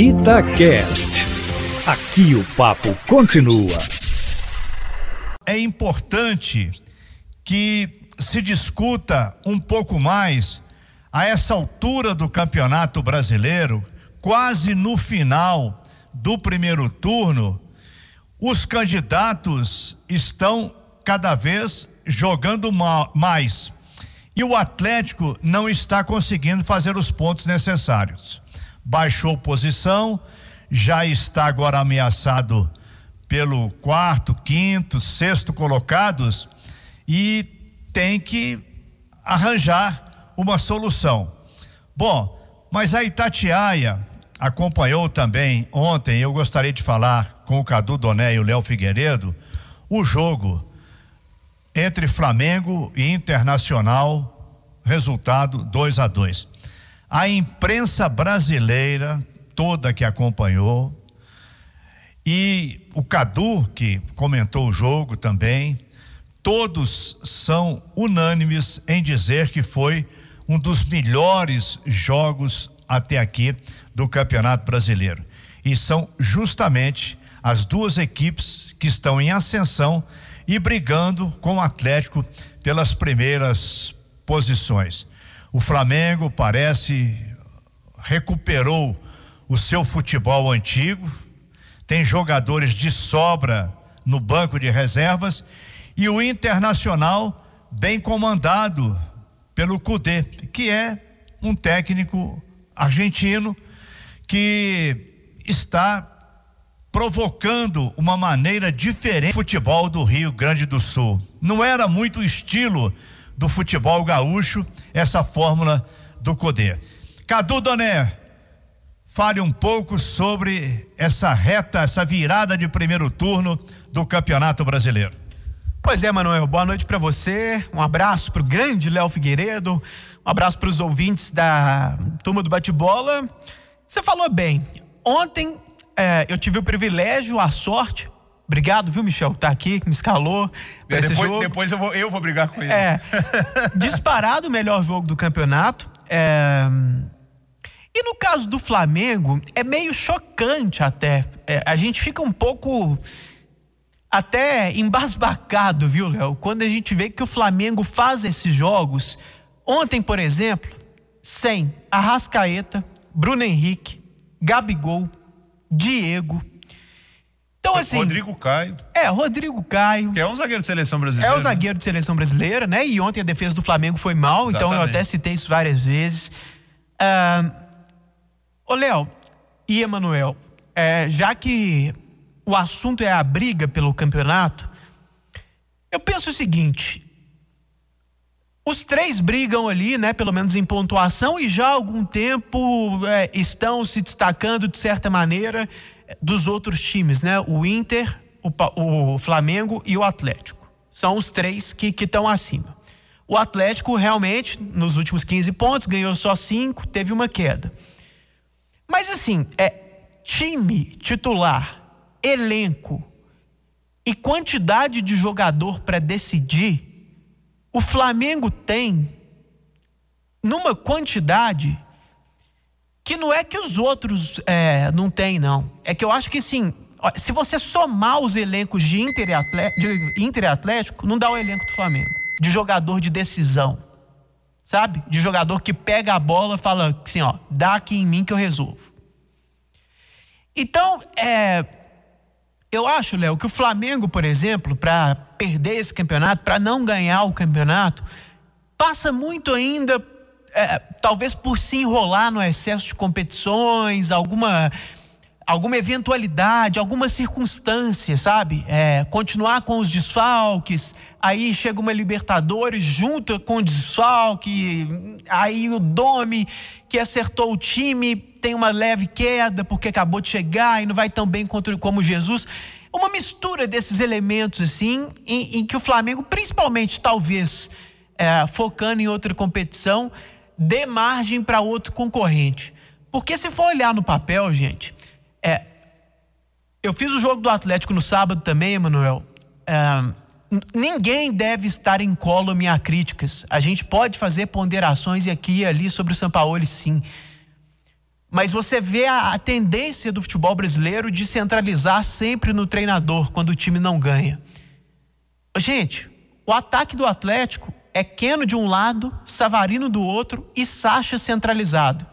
Itacast. Aqui o papo continua. É importante que se discuta um pouco mais a essa altura do Campeonato Brasileiro, quase no final do primeiro turno, os candidatos estão cada vez jogando mais e o Atlético não está conseguindo fazer os pontos necessários. Baixou posição, já está agora ameaçado pelo quarto, quinto, sexto colocados e tem que arranjar uma solução. Bom, mas a Itatiaia acompanhou também ontem, eu gostaria de falar com o Cadu Doné e o Léo Figueiredo, o jogo entre Flamengo e Internacional, resultado 2 a 2. A imprensa brasileira toda que acompanhou e o Cadu que comentou o jogo também, todos são unânimes em dizer que foi um dos melhores jogos até aqui do Campeonato Brasileiro. E são justamente as duas equipes que estão em ascensão e brigando com o Atlético pelas primeiras posições. O Flamengo parece recuperou o seu futebol antigo, tem jogadores de sobra no banco de reservas e o Internacional bem comandado pelo Cudê, que é um técnico argentino que está provocando uma maneira diferente do futebol do Rio Grande do Sul. Não era muito estilo do futebol gaúcho essa fórmula do Codê. Cadu Doné, fale um pouco sobre essa reta, essa virada de primeiro turno do Campeonato Brasileiro. Pois é, Manuel, boa noite para você. Um abraço para o grande Léo Figueiredo, um abraço para os ouvintes da turma do bate-bola. Você falou bem. Ontem é, eu tive o privilégio, a sorte. Obrigado, viu, Michel? Tá aqui, que me escalou. É, depois, depois eu, vou, eu vou brigar com ele. É. disparado o melhor jogo do campeonato. É, e no caso do Flamengo, é meio chocante até. É, a gente fica um pouco até embasbacado, viu, Léo? Quando a gente vê que o Flamengo faz esses jogos. Ontem, por exemplo, sem Arrascaeta, Bruno Henrique, Gabigol, Diego. Então, assim. Rodrigo Caio. É, Rodrigo Caio. Que é um zagueiro de seleção brasileira. É um né? zagueiro de seleção brasileira, né? E ontem a defesa do Flamengo foi mal, Exatamente. então eu até citei isso várias vezes. Ah, ô, Léo e Emanuel, é, já que o assunto é a briga pelo campeonato, eu penso o seguinte: os três brigam ali, né, pelo menos em pontuação, e já há algum tempo é, estão se destacando de certa maneira é, dos outros times, né? O Inter, o, o Flamengo e o Atlético. São os três que estão acima. O Atlético realmente, nos últimos 15 pontos, ganhou só cinco, teve uma queda. Mas assim, é time titular, elenco e quantidade de jogador para decidir o Flamengo tem numa quantidade que não é que os outros é, não têm, não. É que eu acho que sim. Se você somar os elencos de Inter, e Atlético, de Inter e Atlético, não dá o elenco do Flamengo. De jogador de decisão. Sabe? De jogador que pega a bola e fala assim, ó, dá aqui em mim que eu resolvo. Então, é, eu acho, Léo, que o Flamengo, por exemplo, para perder esse campeonato, para não ganhar o campeonato, passa muito ainda, é, talvez por se enrolar no excesso de competições, alguma alguma eventualidade, alguma circunstância, sabe? É, continuar com os desfalques, aí chega uma Libertadores junto com o desfalque, aí o Domi que acertou o time tem uma leve queda porque acabou de chegar e não vai tão bem como Jesus. Uma mistura desses elementos, assim, em, em que o Flamengo, principalmente, talvez, é, focando em outra competição, dê margem para outro concorrente. Porque se for olhar no papel, gente, é, eu fiz o jogo do Atlético no sábado também, Emanuel. É, ninguém deve estar em incólume a críticas. A gente pode fazer ponderações aqui e ali sobre o São Paulo, sim. Mas você vê a, a tendência do futebol brasileiro de centralizar sempre no treinador quando o time não ganha. Gente, o ataque do Atlético é Keno de um lado, Savarino do outro e Sacha centralizado.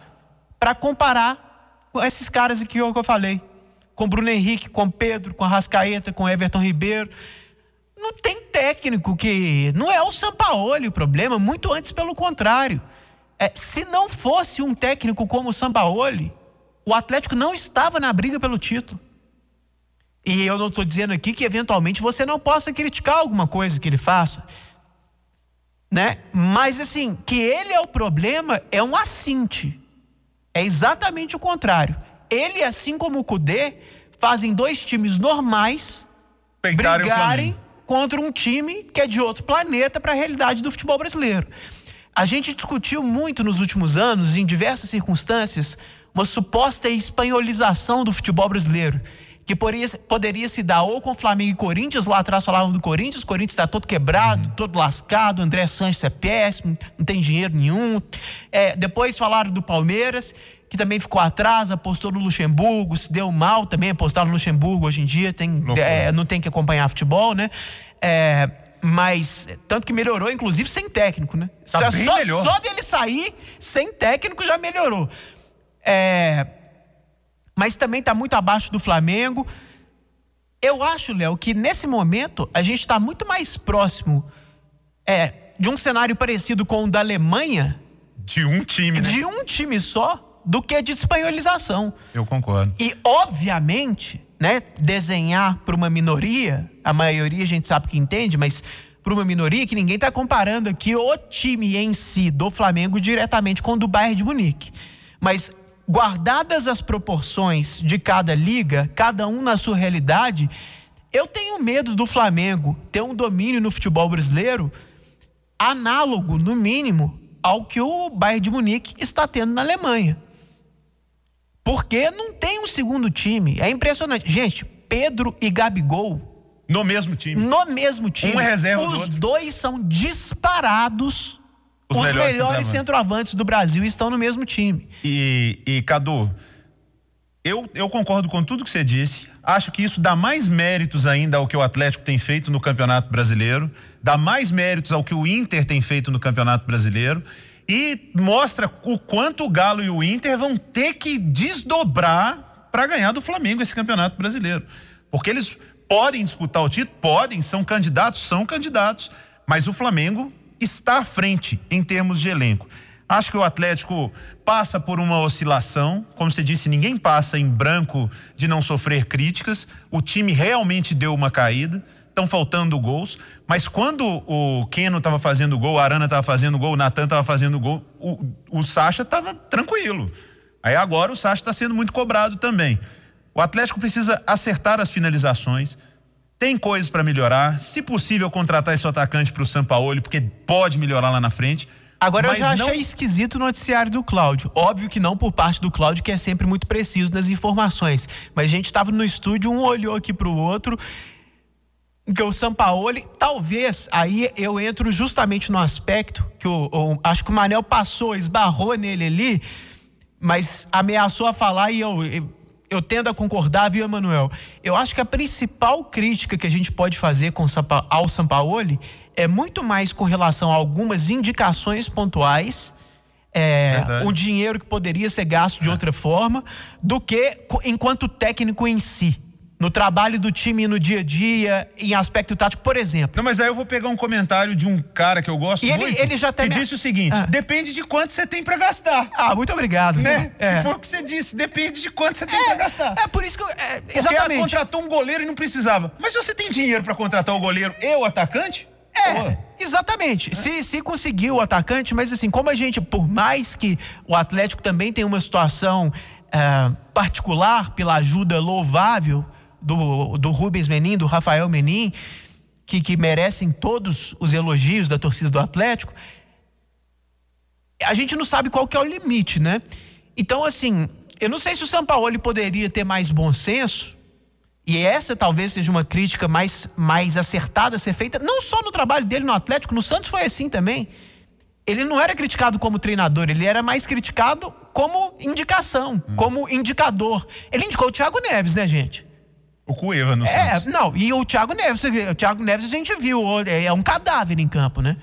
Para comparar com esses caras aqui que eu falei. Com Bruno Henrique, com Pedro, com Rascaeta, com Everton Ribeiro. Não tem técnico que. Não é o Sampaoli o problema, muito antes pelo contrário. É, se não fosse um técnico como o Sampaoli, o Atlético não estava na briga pelo título. E eu não estou dizendo aqui que eventualmente você não possa criticar alguma coisa que ele faça. Né? Mas assim, que ele é o problema é um assinte. É exatamente o contrário. Ele, assim como o Cudê, fazem dois times normais Peitarem brigarem contra um time que é de outro planeta para a realidade do futebol brasileiro. A gente discutiu muito nos últimos anos, em diversas circunstâncias, uma suposta espanholização do futebol brasileiro que poderia, poderia se dar ou com Flamengo e Corinthians, lá atrás falavam do Corinthians, o Corinthians está todo quebrado, uhum. todo lascado, André Sanches é péssimo, não tem dinheiro nenhum. É, depois falaram do Palmeiras, que também ficou atrás, apostou no Luxemburgo, se deu mal também, apostar no Luxemburgo hoje em dia, tem, é, não tem que acompanhar futebol, né? É, mas tanto que melhorou, inclusive sem técnico, né? Tá só, só, só dele sair sem técnico já melhorou. É, mas também está muito abaixo do Flamengo. Eu acho, Léo, que nesse momento a gente está muito mais próximo é, de um cenário parecido com o da Alemanha. De um time, né? De um time só, do que de espanholização. Eu concordo. E, obviamente, né, desenhar para uma minoria, a maioria a gente sabe que entende, mas para uma minoria que ninguém está comparando aqui o time em si do Flamengo diretamente com o do Bayern de Munique. Mas guardadas as proporções de cada liga, cada um na sua realidade, eu tenho medo do Flamengo ter um domínio no futebol brasileiro análogo, no mínimo, ao que o Bayern de Munique está tendo na Alemanha. Porque não tem um segundo time. É impressionante. Gente, Pedro e Gabigol. No mesmo time. No mesmo time. Um é reserva Os do dois são disparados os, Os melhores, melhores centroavantes. do Brasil estão no mesmo time. E, e Cadu, eu, eu concordo com tudo que você disse. Acho que isso dá mais méritos ainda ao que o Atlético tem feito no Campeonato Brasileiro, dá mais méritos ao que o Inter tem feito no Campeonato Brasileiro e mostra o quanto o Galo e o Inter vão ter que desdobrar para ganhar do Flamengo esse Campeonato Brasileiro. Porque eles podem disputar o título, podem, são candidatos, são candidatos, mas o Flamengo está à frente em termos de elenco. Acho que o Atlético passa por uma oscilação. Como você disse, ninguém passa em branco de não sofrer críticas. O time realmente deu uma caída. Estão faltando gols. Mas quando o Keno estava fazendo gol, a Arana estava fazendo gol, o Natan estava fazendo gol, o, o Sacha estava tranquilo. Aí agora o Sacha está sendo muito cobrado também. O Atlético precisa acertar as finalizações tem coisas para melhorar. Se possível, contratar esse atacante para o Sampaoli, porque pode melhorar lá na frente. Agora eu já achei não... esquisito o noticiário do Cláudio. Óbvio que não por parte do Cláudio, que é sempre muito preciso nas informações. Mas a gente estava no estúdio, um olhou aqui para o outro. Que o Sampaoli, talvez, aí eu entro justamente no aspecto que o, o, acho que o Manel passou, esbarrou nele ali, mas ameaçou a falar e eu, eu eu tendo a concordar, viu, Emanuel? Eu acho que a principal crítica que a gente pode fazer com ao Sampaoli é muito mais com relação a algumas indicações pontuais, é, o dinheiro que poderia ser gasto de é. outra forma, do que enquanto técnico em si no trabalho do time no dia a dia, em aspecto tático, por exemplo. Não, mas aí eu vou pegar um comentário de um cara que eu gosto e muito. Ele, ele já que me... disse o seguinte: ah. depende de quanto você tem para gastar. Ah, muito obrigado. Né? É. foi o que você disse, depende de quanto você tem é, para gastar. É por isso que eu, é, exatamente. Porque contratou um goleiro e não precisava. Mas se você tem dinheiro para contratar o goleiro e o atacante? É, exatamente. É. Se, se conseguir o atacante, mas assim, como a gente, por mais que o Atlético também tem uma situação uh, particular pela ajuda louvável do, do Rubens Menin, do Rafael Menin, que, que merecem todos os elogios da torcida do Atlético, a gente não sabe qual que é o limite, né? Então, assim, eu não sei se o São Paulo poderia ter mais bom senso, e essa talvez seja uma crítica mais, mais acertada a ser feita, não só no trabalho dele no Atlético, no Santos foi assim também. ele não era criticado como treinador, ele era mais criticado como indicação, hum. como indicador. Ele indicou o Thiago Neves, né, gente? O Cueva no É, Santos. não, e o Thiago Neves, o Thiago Neves a gente viu, é um cadáver em campo, né?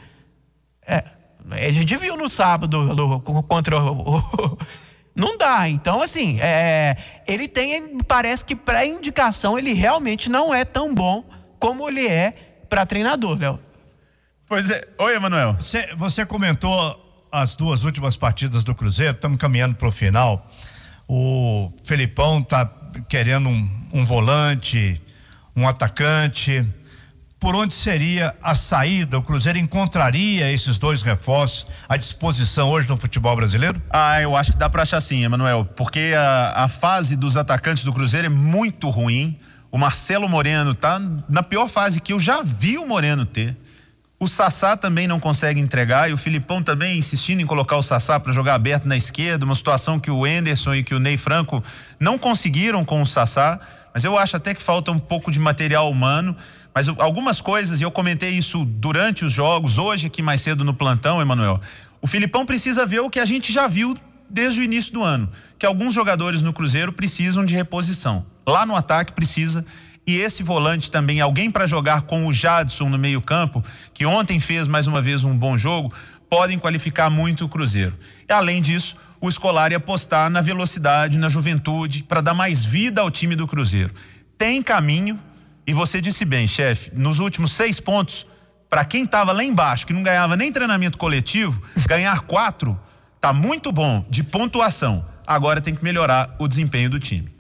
É, a gente viu no sábado contra o, o não dá. Então, assim, é, ele tem, parece que para indicação ele realmente não é tão bom como ele é para treinador, Léo. Pois é. Oi, Emanuel. Você, você comentou as duas últimas partidas do Cruzeiro, estamos caminhando para o final. O Felipão está querendo um, um volante, um atacante por onde seria a saída? O Cruzeiro encontraria esses dois reforços à disposição hoje no futebol brasileiro? Ah, eu acho que dá para achar sim, Emanuel, porque a, a fase dos atacantes do Cruzeiro é muito ruim. O Marcelo Moreno tá na pior fase que eu já vi o Moreno ter. O Sassá também não consegue entregar e o Filipão também insistindo em colocar o Sassá para jogar aberto na esquerda, uma situação que o Enderson e que o Ney Franco não conseguiram com o Sassá, mas eu acho até que falta um pouco de material humano. Mas algumas coisas, e eu comentei isso durante os jogos, hoje aqui mais cedo no plantão, Emanuel. O Filipão precisa ver o que a gente já viu desde o início do ano, que alguns jogadores no Cruzeiro precisam de reposição. Lá no ataque precisa e esse volante também, alguém para jogar com o Jadson no meio-campo, que ontem fez mais uma vez um bom jogo, podem qualificar muito o Cruzeiro. E além disso, o Escolar apostar na velocidade, na juventude, para dar mais vida ao time do Cruzeiro. Tem caminho, e você disse bem, chefe, nos últimos seis pontos, para quem estava lá embaixo, que não ganhava nem treinamento coletivo, ganhar quatro tá muito bom de pontuação. Agora tem que melhorar o desempenho do time.